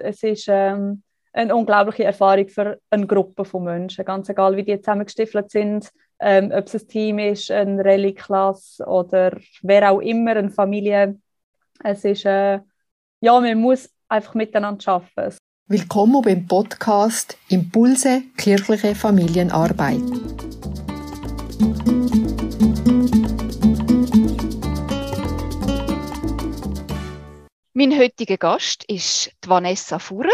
Es ist ähm, eine unglaubliche Erfahrung für eine Gruppe von Menschen, ganz egal, wie die zusammengestiefelt sind, ähm, ob es ein Team ist, eine Rallye-Klasse oder wer auch immer, eine Familie. Es ist, äh, ja, man muss einfach miteinander arbeiten. Willkommen beim Podcast Impulse kirchliche Familienarbeit. Mein heutiger Gast ist Vanessa Fuhrer.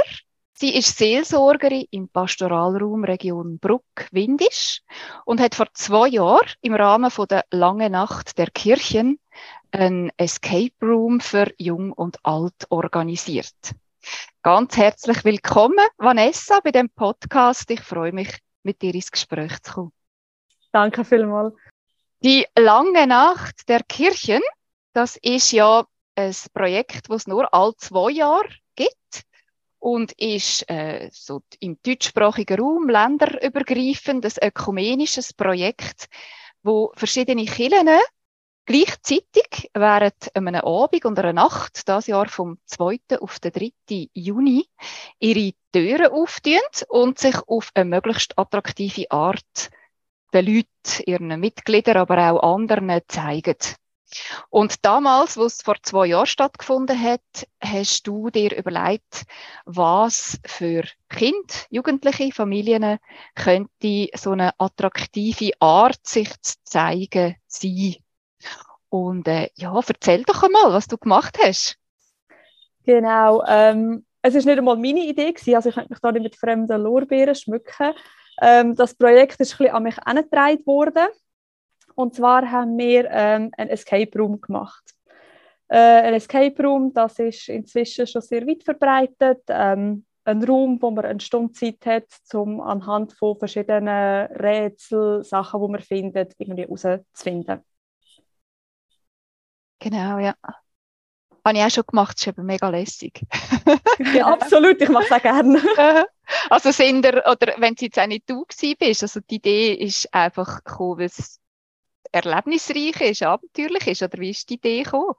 Sie ist Seelsorgerin im Pastoralraum Region Bruck-Windisch und hat vor zwei Jahren im Rahmen von der Lange Nacht der Kirchen ein Escape Room für Jung und Alt organisiert. Ganz herzlich willkommen, Vanessa, bei dem Podcast. Ich freue mich, mit dir ins Gespräch zu kommen. Danke vielmals. Die Lange Nacht der Kirchen, das ist ja ein Projekt, das es nur alle zwei Jahre gibt und ist äh, so im deutschsprachigen Raum länderübergreifend ein ökumenisches Projekt, wo verschiedene Kirchen gleichzeitig während einem Abend und einer Nacht, das Jahr vom 2. auf den 3. Juni, ihre Türen auftun und sich auf eine möglichst attraktive Art den Leuten, ihren Mitgliedern, aber auch anderen zeigen. Und damals, wo es vor zwei Jahren stattgefunden hat, hast du dir überlegt, was für Kind, Jugendliche, Familien könnte so eine attraktive Art, sich zu zeigen, sein. Und äh, ja, erzähl doch einmal, was du gemacht hast. Genau, ähm, es ist nicht einmal meine Idee gewesen, also ich könnte mich da nicht mit fremden Lorbeeren schmücken. Ähm, das Projekt ist ein bisschen an mich herangetragen worden. Und zwar haben wir ähm, einen Escape Room gemacht. Äh, ein Escape Room, das ist inzwischen schon sehr weit verbreitet. Ähm, ein Raum, wo man eine Stunde Zeit hat, um anhand von verschiedenen Rätsel, Sachen, die man findet, irgendwie herauszufinden. Genau, ja. Habe ich auch schon gemacht, das ist eben mega lässig. ja, absolut, ich mache es auch gerne. also sind ihr, oder wenn es jetzt auch nicht du bist, also die Idee ist einfach gekommen, weil es erlebnisreich ist, abenteuerlich ist? Oder wie ist die Idee gekommen?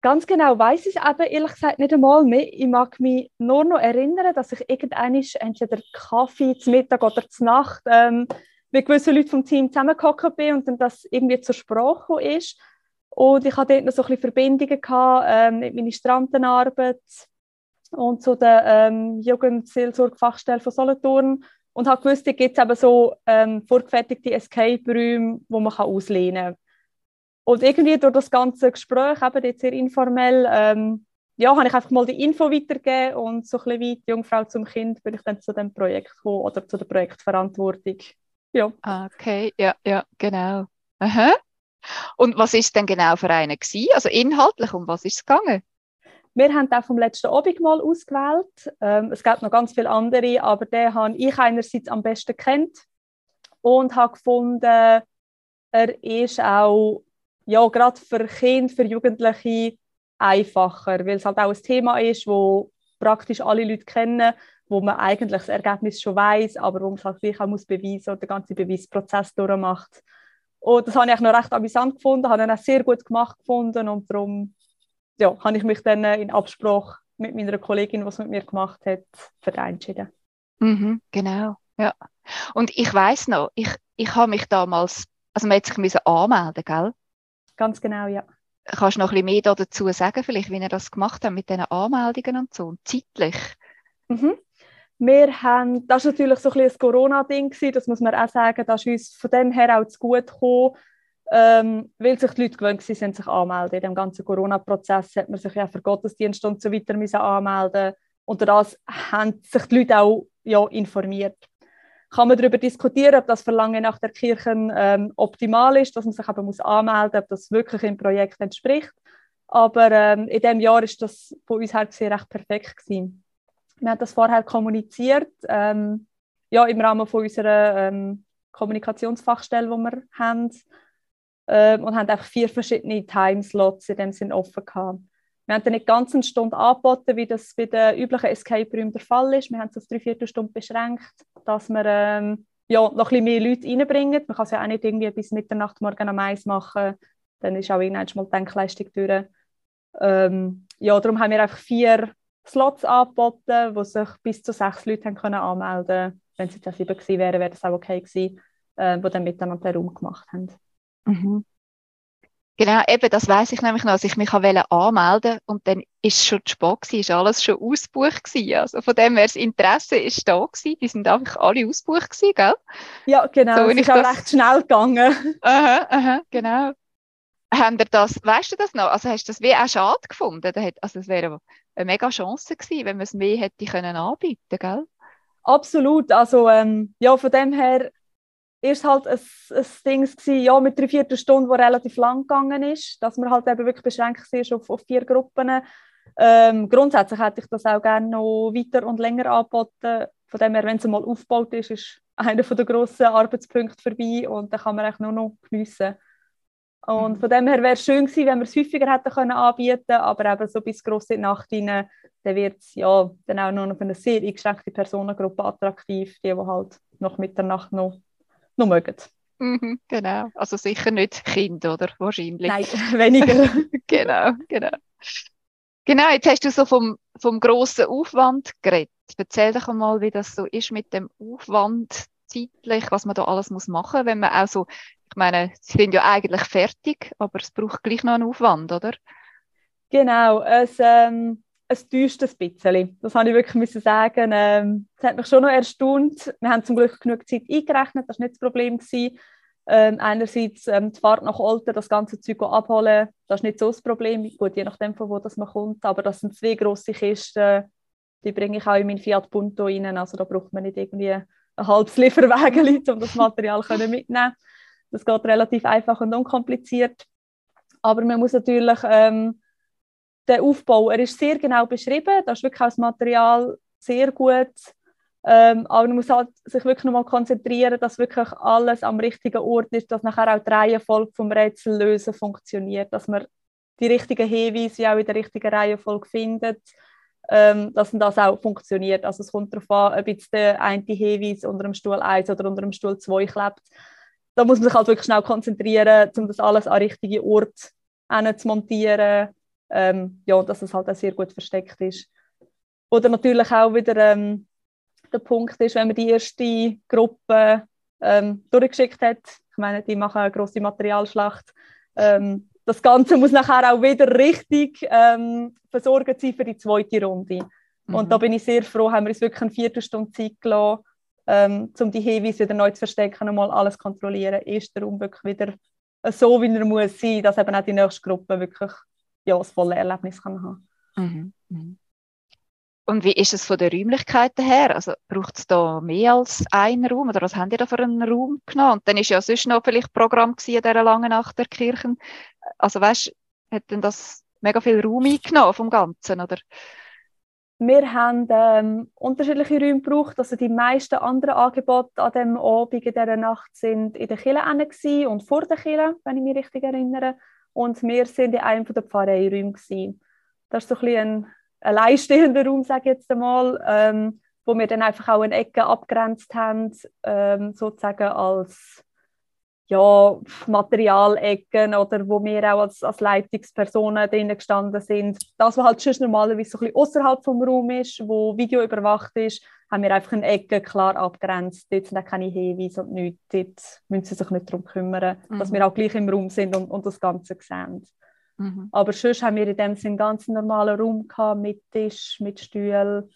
Ganz genau weiß ich es eben ehrlich gesagt nicht einmal mehr. Ich mag mich nur noch erinnern, dass ich irgendwann entweder Kaffee zum Mittag oder zur Nacht ähm, mit gewissen Leuten vom Team zusammengekommen bin und dann das irgendwie zur Sprache ist. Und ich hatte dort noch so ein bisschen Verbindungen gehabt, ähm, mit meiner Strandenarbeit und zu der ähm, Jugendseelsorgefachstelle von Solothurn und habe gewusst, da gibt es eben so ähm, vorgefertigte Escape-Räume, die man kann auslehnen kann. Und irgendwie durch das ganze Gespräch, eben jetzt sehr informell, ähm, ja, habe ich einfach mal die Info weitergegeben und so ein bisschen wie die Jungfrau zum Kind bin ich dann zu dem Projekt gekommen oder zu der Projektverantwortung. Ja. Okay, ja, ja, genau. Aha. Und was ist denn genau für einen? Also inhaltlich, um was ist es gegangen? Wir haben den vom letzten Abend mal ausgewählt. Ähm, es gibt noch ganz viele andere, aber den habe ich einerseits am besten kennt und habe gefunden, er ist auch ja, gerade für Kinder, für Jugendliche einfacher, weil es halt auch ein Thema ist, wo praktisch alle Leute kennen, wo man eigentlich das Ergebnis schon weiß, aber wo man es halt gleich auch muss beweisen und den ganzen Beweisprozess durchmacht. Und das habe ich noch recht amüsant gefunden, habe ihn auch sehr gut gemacht gefunden und darum ja, habe ich mich dann äh, in Absprache mit meiner Kollegin, die es mit mir gemacht hat, für den entschieden. Mhm, genau, ja. Und ich weiß noch, ich, ich habe mich damals, also man hat sich anmelden, gell? Ganz genau, ja. Kannst du noch ein bisschen mehr dazu sagen, vielleicht, wie ihr das gemacht habt mit diesen Anmeldungen und so, und zeitlich? Mhm. Wir haben, das war natürlich so ein, ein Corona-Ding, das muss man auch sagen, das ist uns von dem her auch zu gut gekommen, ähm, weil sich die Leute gewöhnt sind, sich anmelden. In dem ganzen Corona-Prozess hat man sich ja für Gottesdienst und so weiter müssen anmelden und das haben sich die Leute auch ja, informiert. Kann man darüber diskutieren, ob das Verlangen nach der Kirche ähm, optimal ist, dass man sich aber muss anmelden, ob das wirklich im Projekt entspricht. Aber ähm, in diesem Jahr ist das von uns her gesehen recht perfekt gewesen. Wir haben das vorher kommuniziert, ähm, ja, im Rahmen von unserer ähm, Kommunikationsfachstelle, die wir haben ähm, und haben einfach vier verschiedene Timeslots in dem Sinn offen gehabt. Wir haben dann nicht ganz eine Stunde angeboten, wie das bei den üblichen Escape Räumen der Fall ist. Wir haben es auf drei Viertelstunden beschränkt, dass wir ähm, ja, noch ein bisschen mehr Leute reinbringen. Man kann es ja auch nicht irgendwie bis Mitternacht morgen am Eis machen. Dann ist auch irgendwann mal die Denkleistung durch. Ähm, ja, darum haben wir einfach vier Slots angeboten, wo sich bis zu sechs Leute haben können anmelden konnten. Wenn es jetzt auch sieben gewesen wären, wäre das auch okay gewesen, äh, wo dann miteinander den Raum gemacht haben. Mhm. Genau, eben, das weiß ich nämlich noch, als ich mich anmelden und dann ist schon zu spät gewesen, ist alles schon ausgebucht gewesen. Also von dem her, das Interesse ist da gewesen, die sind einfach alle ausgebucht gewesen, gell? Ja, genau, so, es ist auch das... recht schnell gegangen. Aha, aha, genau. Haben das, weißt du das noch? Also hast du das wie auch schade gefunden? Also es wäre eine mega Chance gewesen, wenn man es mehr hätte können anbieten, gell? Absolut, also ähm, ja, von dem her ist halt ein, ein Ding gewesen, ja, mit drei Viertelstunden, das relativ lang gegangen ist, dass man halt eben wirklich beschränkt ist auf, auf vier Gruppen. Ähm, grundsätzlich hätte ich das auch gerne noch weiter und länger angeboten. Von dem her, wenn es mal aufgebaut ist, ist einer der grossen Arbeitspunkte vorbei und dann kann man eigentlich nur noch geniessen. Und mhm. von dem her wäre es schön gewesen, wenn wir es häufiger hätten können anbieten aber eben so bis grosse Nacht rein, dann wird es ja dann auch nur noch für eine sehr eingeschränkte Personengruppe attraktiv, die, die halt nach Mitternacht noch noch mögen. Mhm, genau, also sicher nicht Kind, oder? Wahrscheinlich. Nein, weniger. genau, genau. Genau, jetzt hast du so vom, vom grossen Aufwand geredet. Erzähl doch mal, wie das so ist mit dem Aufwand zeitlich, was man da alles muss machen, wenn man auch so, ich meine, sie sind ja eigentlich fertig, aber es braucht gleich noch einen Aufwand, oder? Genau, es, ähm, es täuscht ein bisschen. Das habe ich wirklich müssen sagen. Ähm, das hat mich schon noch erstaunt. Wir haben zum Glück genug Zeit eingerechnet, das war nicht das Problem. Ähm, einerseits ähm, die Fahrt nach Olten, das ganze Zeug abholen, das ist nicht so das Problem. Gut, je nachdem, von wo das man kommt. Aber das sind zwei grosse Kisten, die bringe ich auch in mein Fiat Punto rein. Also da braucht man nicht irgendwie ein halbes Lieferwagen, um das Material mitzunehmen. Das geht relativ einfach und unkompliziert. Aber man muss natürlich ähm, der Aufbau, er ist sehr genau beschrieben, da ist wirklich das Material sehr gut, ähm, aber man muss halt sich wirklich nochmal konzentrieren, dass wirklich alles am richtigen Ort ist, dass nachher auch die Reihenfolge vom Rätsellösen funktioniert, dass man die richtigen Hinweise auch in der richtigen Reihenfolge findet, ähm, dass das auch funktioniert. Also es kommt darauf an, ob jetzt der eine Hinweis unter dem Stuhl 1 oder unter dem Stuhl 2 klebt. Da muss man sich halt wirklich schnell konzentrieren, um das alles an richtigen Ort zu montieren ähm, ja, dass es halt auch sehr gut versteckt ist. Oder natürlich auch wieder ähm, der Punkt ist, wenn man die erste Gruppe ähm, durchgeschickt hat, ich meine, die machen eine grosse Materialschlacht, ähm, das Ganze muss nachher auch wieder richtig ähm, versorgt sein für die zweite Runde. Mhm. Und da bin ich sehr froh, haben wir uns wirklich eine Viertelstunde Zeit gelassen, ähm, um die Hinweise wieder neu zu verstecken und mal alles kontrollieren. Ist der Raum wirklich wieder so, wie er muss sein, dass eben auch die nächste Gruppe wirklich ja, das volle Erlebnis kann haben mhm. Mhm. Und wie ist es von den Räumlichkeiten her? Also braucht es da mehr als einen Raum? Oder was haben die da für einen Raum genommen? Und dann ist ja sonst noch vielleicht Programm gewesen in dieser langen Nacht der Kirchen. Also weißt, hat denn das mega viel Raum eingenommen vom Ganzen, oder? Wir haben ähm, unterschiedliche Räume gebraucht. Also die meisten anderen Angebote an dem Abend in dieser Nacht sind in der Kirche und vor der Kirche, wenn ich mich richtig erinnere. Und wir sind in einem der Pfarreiräume. Das ist so ein, ein alleinstehender Raum, sage ich jetzt einmal, ähm, wo wir dann einfach auch eine Ecke abgrenzt haben, ähm, sozusagen als ja, Materialecken oder wo wir auch als, als Leitungspersonen drinnen gestanden sind. Das, was halt schon normalerweise so ein bisschen außerhalb vom Raum ist, wo Video überwacht ist, haben wir einfach eine Ecke klar abgrenzt. Dort sind auch keine Hinweise und nichts. Dort müssen sie sich nicht darum kümmern, mhm. dass wir auch gleich im Raum sind und, und das Ganze sehen. Mhm. Aber sonst haben wir in dem Sinne ganz normalen Raum gehabt, mit Tisch, mit Stühlen,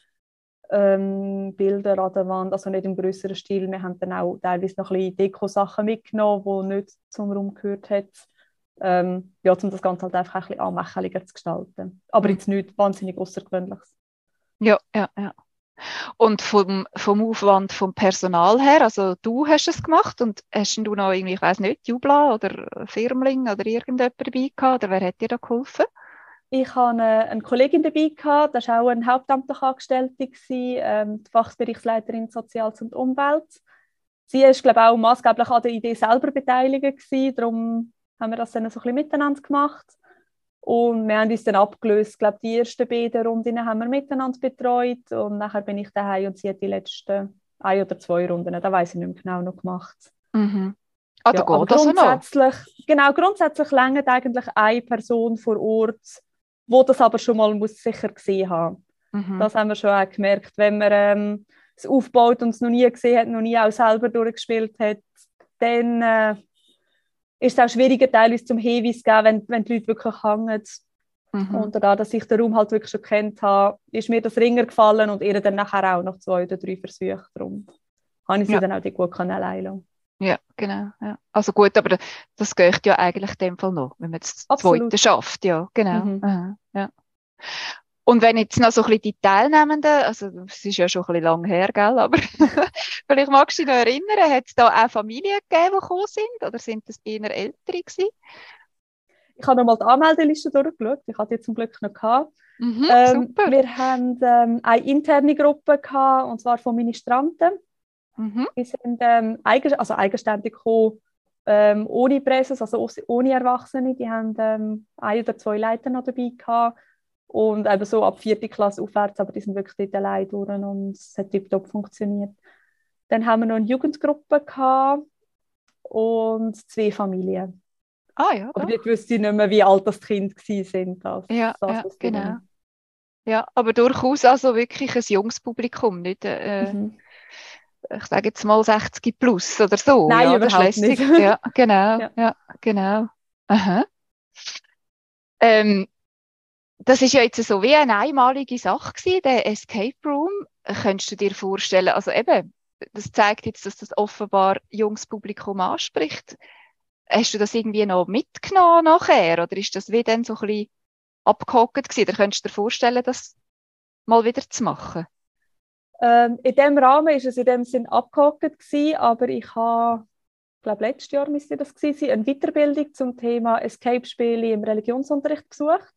ähm, Bilder an der Wand, also nicht im größeren Stil. Wir haben dann auch teilweise noch ein bisschen Deko-Sachen mitgenommen, die nicht zum Raum gehört haben. Ähm, ja, um das Ganze halt einfach ein bisschen anmächeliger zu gestalten. Aber mhm. jetzt nichts wahnsinnig Außergewöhnliches. Ja, ja, ja. Und vom, vom Aufwand vom Personal her, also du hast es gemacht und hast du noch irgendwie, ich weiß nicht, Jubla oder Firmling oder irgendjemand dabei gehabt oder wer hat dir da geholfen? Ich hatte eine, Kollegin dabei, gehabt, das war auch eine hauptamtliche Angestellte, ähm, die Fachbereichsleiterin Soziales und Umwelt. Sie war, glaube ich, auch maßgeblich an der Idee selber beteiligt. Gewesen, darum haben wir das dann so ein bisschen miteinander gemacht. Und wir haben uns dann abgelöst. Ich glaube, die ersten beiden Runden haben wir miteinander betreut. Und nachher bin ich daheim und sie hat die letzten ein oder zwei Runden, da weiß ich nicht mehr genau, noch gemacht. Mhm. Ah, ja, aber grundsätzlich, genau, grundsätzlich längert eigentlich eine Person vor Ort wo das aber schon mal muss sicher gesehen haben. Mhm. Das haben wir schon auch gemerkt, wenn man ähm, es aufbaut und es noch nie gesehen hat, noch nie auch selber durchgespielt hat, dann äh, ist es auch schwieriger, teilweise zum Hinweis zu geben, wenn, wenn die Leute wirklich hängen. Mhm. Und da, dass ich den Raum halt wirklich schon kennt habe, ist mir das Ringer gefallen und ihr dann nachher auch noch zwei oder drei Versuche. Darum habe ich sie ja. dann auch die gut allein lassen. Ja, genau. Ja. Also gut, aber das geht ja eigentlich in dem Fall noch, wenn man das Absolut. zweite schafft. Ja, genau. Mhm. Aha, ja. Und wenn jetzt noch so ein bisschen die Teilnehmenden, also es ist ja schon ein bisschen lang her, gell, aber vielleicht magst du dich noch erinnern, hat es da auch Familien gegeben, die gekommen sind oder sind das eher Ältere gewesen? Ich habe nochmal die Anmeldeliste durchgeschaut, ich hatte die zum Glück noch gehabt. Mhm, ähm, super. Wir haben ähm, eine interne Gruppe gehabt, und zwar von Ministranten. Mhm. Die sind ähm, eigen, also eigenständig gekommen, ähm, ohne Präses, also ohne Erwachsene. Die haben ähm, ein oder zwei Leiter noch dabei gehabt und eben so ab vierte Klasse aufwärts, aber die sind wirklich dort allein durch und es hat tiptop funktioniert. Dann haben wir noch eine Jugendgruppe gehabt und zwei Familien. Ah ja. Aber ich wüsste nicht mehr, wie alt das Kind sind. Das, ja, das, ja genau. Ja, aber durchaus also wirklich ein junges Publikum, nicht äh, mhm. Ich sage jetzt mal 60 plus oder so. Nein, ja, überhaupt nicht. Ja, genau, ja, ja genau. Aha. Ähm, das ist ja jetzt so wie eine einmalige Sache gewesen, der Escape Room. Könntest du dir vorstellen, also eben, das zeigt jetzt, dass das offenbar junges Publikum anspricht. Hast du das irgendwie noch mitgenommen nachher oder ist das wie dann so ein bisschen abgehockt gewesen? Oder könntest du dir vorstellen, das mal wieder zu machen? Ähm, in dem Rahmen ist es in dem Sinn abgehockt gewesen, aber ich habe, ich glaube letztes Jahr müsste das gewesen sein, eine Weiterbildung zum Thema Escape-Spiele im Religionsunterricht besucht.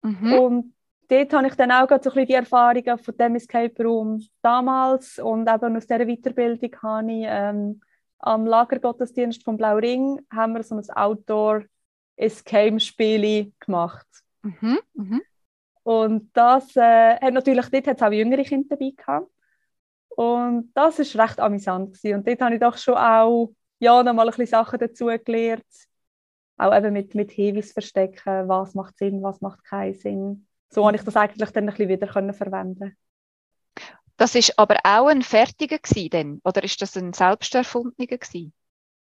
Mhm. Und dort habe ich dann auch so ein bisschen die Erfahrungen von dem Escape Room damals und eben aus dieser Weiterbildung habe ich ähm, am Lagergottesdienst vom Blau Ring haben wir so ein Outdoor Escape Spiel gemacht. Mhm. Mhm. Und das äh, hat natürlich, dort hat es auch jüngere Kinder dabei gehabt. Und das war recht amüsant gewesen. Und dort habe ich doch schon auch ja, noch mal ein bisschen Sachen dazu gelernt, auch eben mit, mit Hinweis verstecken, was macht Sinn, was macht keinen Sinn. So habe ich das eigentlich dann ein bisschen wieder können verwenden Das ist aber auch ein fertiger denn? oder ist das ein selbst erfundener gewesen?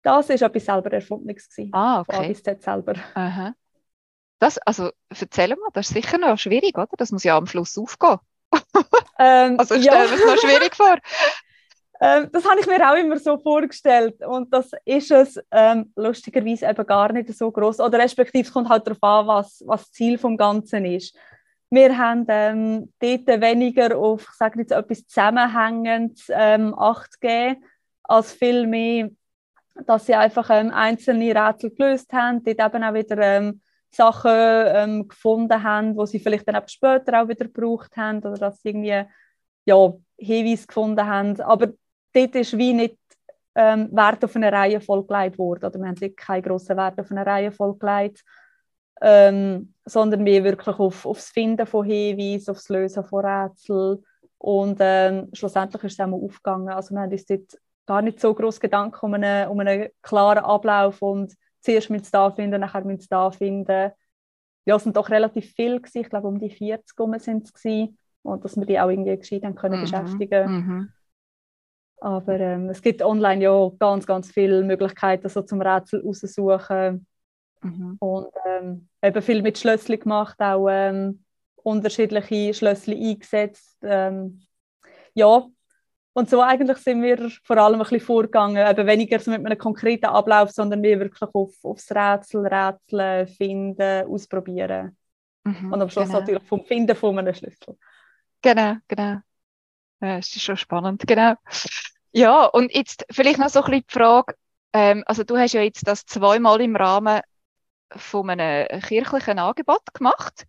Das ist etwas selber erfundenes gewesen. Ah, okay. Von A bis Z selber. Aha. Das, also erzähl mal, das ist sicher noch schwierig, oder? Das muss ja am Schluss aufgehen. Ähm, also stell ja. mir es noch schwierig vor. Ähm, das habe ich mir auch immer so vorgestellt und das ist es ähm, lustigerweise eben gar nicht so groß oder respektive es kommt halt darauf an, was, was das Ziel vom Ganzen ist. Wir haben ähm, dort weniger auf, ich sage jetzt etwas zusammenhängend ähm, Acht gegeben, als vielmehr, dass sie einfach ähm, einzelne Rätsel gelöst haben, dort eben auch wieder ähm, Sachen ähm, gefunden haben, die sie vielleicht dann später auch wieder gebraucht haben oder dass sie irgendwie ja, Hinweise gefunden haben. Aber dort ist wie nicht ähm, Wert auf eine Reihe vollgelegt worden. Oder wir haben keinen grossen Wert auf eine Reihe vollgelegt, ähm, sondern mehr wirklich auf, auf das Finden von Hinweisen, auf das Lösen von Rätseln. Und ähm, schlussendlich ist es auch mal aufgegangen. Also wir haben uns dort gar nicht so groß Gedanken um einen, um einen klaren Ablauf und zuerst mit da finden, nachher mit da finden. Ja, es sind doch relativ viele gewesen. ich glaube um die 40 sind es gewesen. und dass wir die auch irgendwie gescheit haben können mhm. beschäftigen. Mhm. Aber ähm, es gibt online ja ganz, ganz viele Möglichkeiten so zum Rätsel raussuchen. Mhm. Und ähm, eben viel mit Schlösschen gemacht, auch ähm, unterschiedliche Schlösschen eingesetzt. Ähm, ja, und so eigentlich sind wir vor allem ein bisschen vorgegangen, eben weniger so mit einem konkreten Ablauf, sondern mehr wirklich auf, aufs Rätsel, Rätseln, finden, ausprobieren. Mhm, und am Schluss genau. natürlich vom Finden von einem Schlüssel. Genau, genau. Ja, das ist schon spannend, genau. Ja, und jetzt vielleicht noch so ein bisschen die Frage, ähm, also du hast ja jetzt das zweimal im Rahmen von einem kirchlichen Angebot gemacht.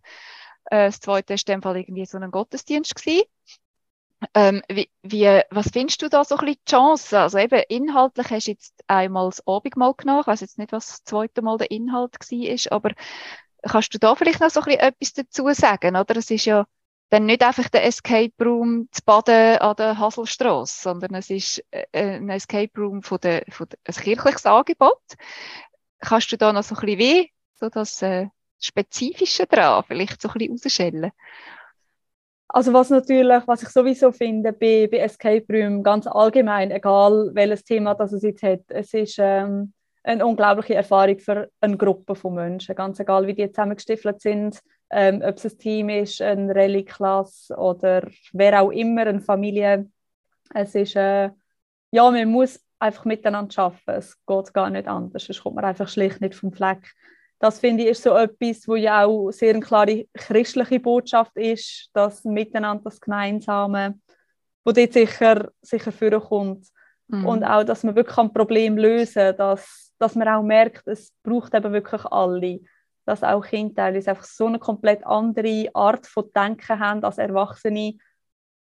Äh, das zweite war in dem Fall irgendwie so ein Gottesdienst gewesen. Ähm, wie, wie, was findest du da so ein bisschen die Chance? Also eben inhaltlich hast du jetzt einmal das Abendmahl genommen. Ich weiß jetzt nicht, was das zweite Mal der Inhalt war, aber kannst du da vielleicht noch so ein bisschen etwas dazu sagen? Oder es ist ja dann nicht einfach der Escape Room zu Baden an der Haselstrasse, sondern es ist äh, ein Escape Room von der, von der, ein kirchliches Angebot. Kannst du da noch so ein bisschen wie, so das äh, Spezifische dran vielleicht so ein bisschen rausschellen? Also was natürlich, was ich sowieso finde bei, bei Escape Room ganz allgemein, egal welches Thema das es jetzt hat, es ist ähm, eine unglaubliche Erfahrung für eine Gruppe von Menschen, ganz egal wie die zusammengestiefelt sind, ähm, ob es ein Team ist, eine Rallye-Klasse oder wer auch immer, eine Familie. Es ist, äh, ja, man muss einfach miteinander arbeiten, es geht gar nicht anders, sonst kommt man einfach schlicht nicht vom Fleck das finde ich ist so etwas, wo ja auch sehr eine klare christliche Botschaft ist, das Miteinander, das Gemeinsame, wo dort sicher, sicher vorkommt. Mhm. Und auch, dass man wirklich ein Problem lösen kann, dass, dass man auch merkt, es braucht eben wirklich alle. Dass auch Kinder teilweise einfach so eine komplett andere Art von Denken haben als Erwachsene,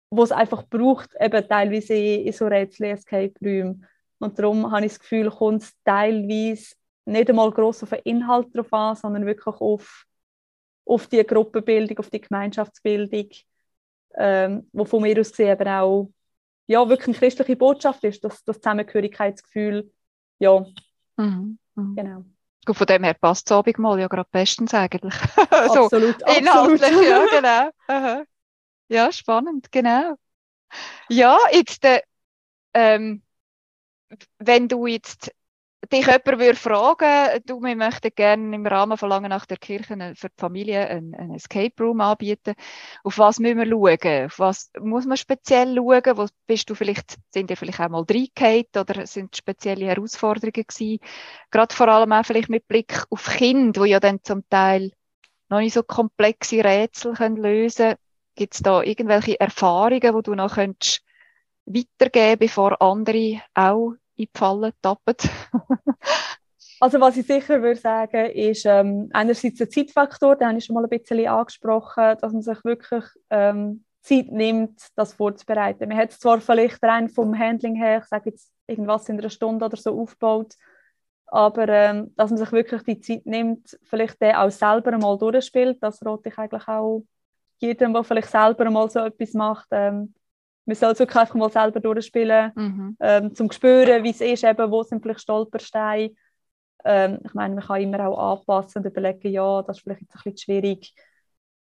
wo es einfach braucht, eben teilweise in so Rätsel-Escape-Räumen. Und darum habe ich das Gefühl, kommt es teilweise nicht einmal gross auf den Inhalt drauf an, sondern wirklich auf, auf die Gruppenbildung, auf die Gemeinschaftsbildung, ähm, wo von mir aus gesehen eben auch ja, wirklich eine christliche Botschaft ist, das, das Zusammengehörigkeitsgefühl, ja, mhm. Mhm. genau. Gut, von dem her passt das Abendmahl ja gerade bestens eigentlich. so, absolut, inhaltlich, absolut. ja, genau. Aha. Ja, spannend, genau. Ja, jetzt, äh, ähm, wenn du jetzt dich jemand würde fragen, du, wir möchten gerne im Rahmen von Lange nach der Kirche für die Familie einen, Escape Room anbieten. Auf was müssen wir schauen? Auf was muss man speziell schauen? Wo bist du vielleicht, sind dir vielleicht auch mal reingehauen oder sind spezielle Herausforderungen gewesen? Gerade vor allem auch vielleicht mit Blick auf Kinder, die ja dann zum Teil noch nicht so komplexe Rätsel können lösen können. Gibt es da irgendwelche Erfahrungen, die du noch könntest weitergeben, bevor andere auch in die Falle tappen? also was ich sicher würde sagen, ist ähm, einerseits der Zeitfaktor, den habe ich schon mal ein bisschen angesprochen, dass man sich wirklich ähm, Zeit nimmt, das vorzubereiten. Man hat es zwar vielleicht rein vom Handling her, ich sage jetzt irgendwas in einer Stunde oder so aufgebaut, aber ähm, dass man sich wirklich die Zeit nimmt, vielleicht den auch selber einmal durchspielt, das rate ich eigentlich auch jedem, der vielleicht selber mal so etwas macht, ähm, man soll es wirklich einfach mal selber durchspielen, mhm. ähm, zum spüren, wie es ist, eben, wo sind vielleicht Stolpersteine. Ähm, ich meine, man kann immer auch anpassen und überlegen, ja, das ist vielleicht jetzt ein bisschen schwierig.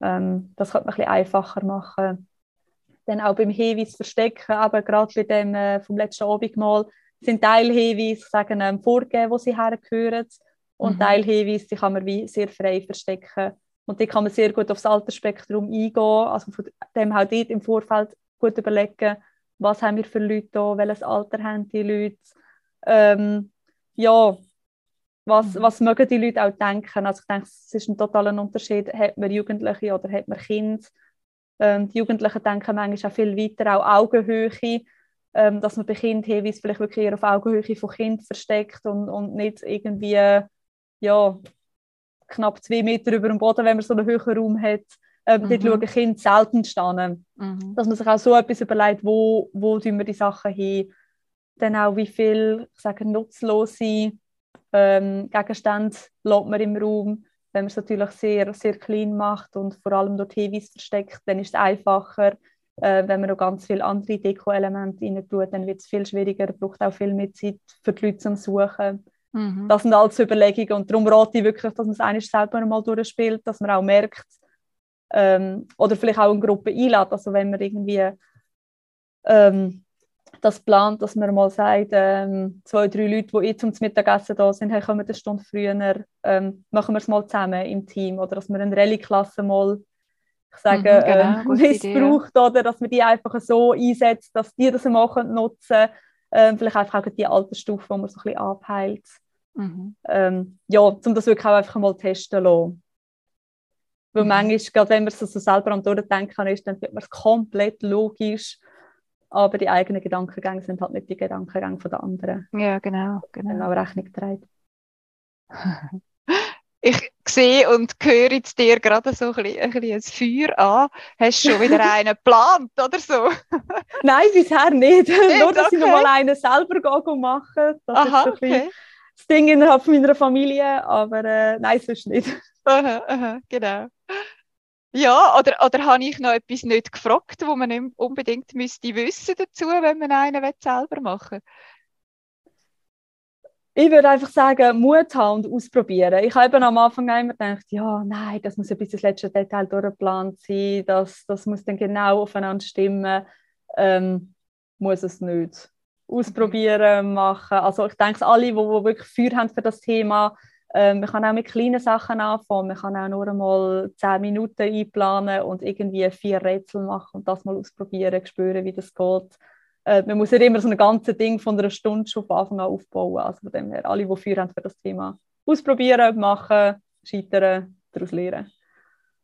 Ähm, das könnte man ein bisschen einfacher machen. Dann auch beim Hinweis verstecken, aber gerade bei dem äh, vom letzten Abend mal sind Teilhinweise, sagen ähm, vorgeben, wo sie hergehören. Und mhm. Teilhinweise, die kann man wie sehr frei verstecken. Und die kann man sehr gut aufs Altersspektrum eingehen. Also von dem halt dort im Vorfeld gut überlegen, was haben wir für Leute da, welches Alter haben die Leute. Ähm, ja, was, mhm. was mögen die Leute auch denken? Also ich denke, es ist ein totaler Unterschied, hat man Jugendliche oder hat man Kinder. Ähm, die Jugendlichen denken manchmal auch viel weiter, auch Augenhöhe, ähm, dass man bei Kindern vielleicht wirklich eher auf Augenhöhe von Kind versteckt und, und nicht irgendwie ja, knapp zwei Meter über dem Boden, wenn man so einen höheren Raum hat, ähm, mhm. Dort schauen Kinder selten stehen. Mhm. Dass man sich auch so etwas überlegt, wo, wo tun wir die Sachen hin. Dann auch, wie viel ich sage, nutzlose ähm, Gegenstände lässt man im Raum. Wenn man es natürlich sehr, sehr clean macht und vor allem dort Hinweise versteckt, dann ist es einfacher. Äh, wenn man noch ganz viele andere Deko-Elemente rein tut, dann wird es viel schwieriger, braucht auch viel mehr Zeit für die Leute zum Suchen. Mhm. Das sind alles Überlegungen und darum rate ich wirklich, dass man es eigentlich selber mal durchspielt, dass man auch merkt, ähm, oder vielleicht auch eine Gruppe einladen. Also wenn man irgendwie ähm, das plant, dass man mal sagt, ähm, zwei, drei Leute, die jetzt zum Mittagessen da sind, hey, kommen eine Stunde früher, ähm, machen wir es mal zusammen im Team. Oder dass man eine Rallye-Klasse mal ich sage, mhm, genau, äh, missbraucht Idee. oder dass man die einfach so einsetzt, dass die das mal nutzen können. Ähm, vielleicht einfach auch die Altersstufe, wo man so ein bisschen abheilt. Mhm. Ähm, ja, um das wirklich auch einfach mal testen lassen. Weil manchmal, gerade wenn man es so selber am Durchdenken ist, dann wird man es komplett logisch. Aber die eigenen Gedankengänge sind halt nicht die Gedankengänge der anderen. Ja, genau. genau. Auch Rechnung trägt. ich sehe und höre jetzt dir gerade so ein bisschen, ein, bisschen ein Feuer an. Hast du schon wieder einen geplant oder so? Nein, bisher nicht. nicht Nur, dass okay. ich noch mal einen selber mache. Das Aha, ist so okay. Das Ding innerhalb meiner Familie, aber äh, nein, sonst nicht. Aha, aha, genau. Ja, oder, oder habe ich noch etwas nicht gefragt, wo man nicht unbedingt müsste wissen dazu, wenn man einen selber machen Ich würde einfach sagen, Mut haben und ausprobieren. Ich habe eben am Anfang immer gedacht, ja, nein, das muss ja bis ins letzte Detail durchgeplant sein, das, das muss dann genau aufeinander stimmen. Ähm, muss es nicht. Ausprobieren, machen. Also ich denke, alle, die, wirklich Feuer haben für das Thema, ähm, man kann auch mit kleinen Sachen anfangen. Man kann auch nur einmal zehn Minuten einplanen und irgendwie vier Rätsel machen und das mal ausprobieren, spüren, wie das geht. Äh, man muss nicht immer so ein ganzes Ding von einer Stunde schon von Anfang an aufbauen. Also von dem her, alle, die Feuer haben für das Thema, ausprobieren, machen, scheitern, daraus lernen.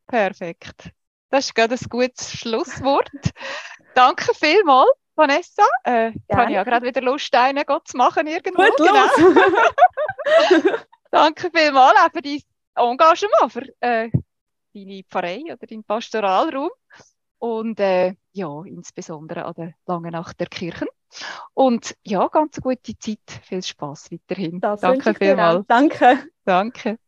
Perfekt. Das ist gerade ein gutes Schlusswort. Danke vielmals, Vanessa. Äh, ich habe ja gerade wieder Lust, einen zu machen irgendwo. Gut, genau. Danke vielmals auch für dein Engagement, für äh, deine Pfarrei oder deinen Pastoralraum und äh, ja, insbesondere an der langen Nacht der Kirchen. Und ja, ganz gute Zeit, viel Spaß weiterhin. Das Danke vielmals. Danke. Danke.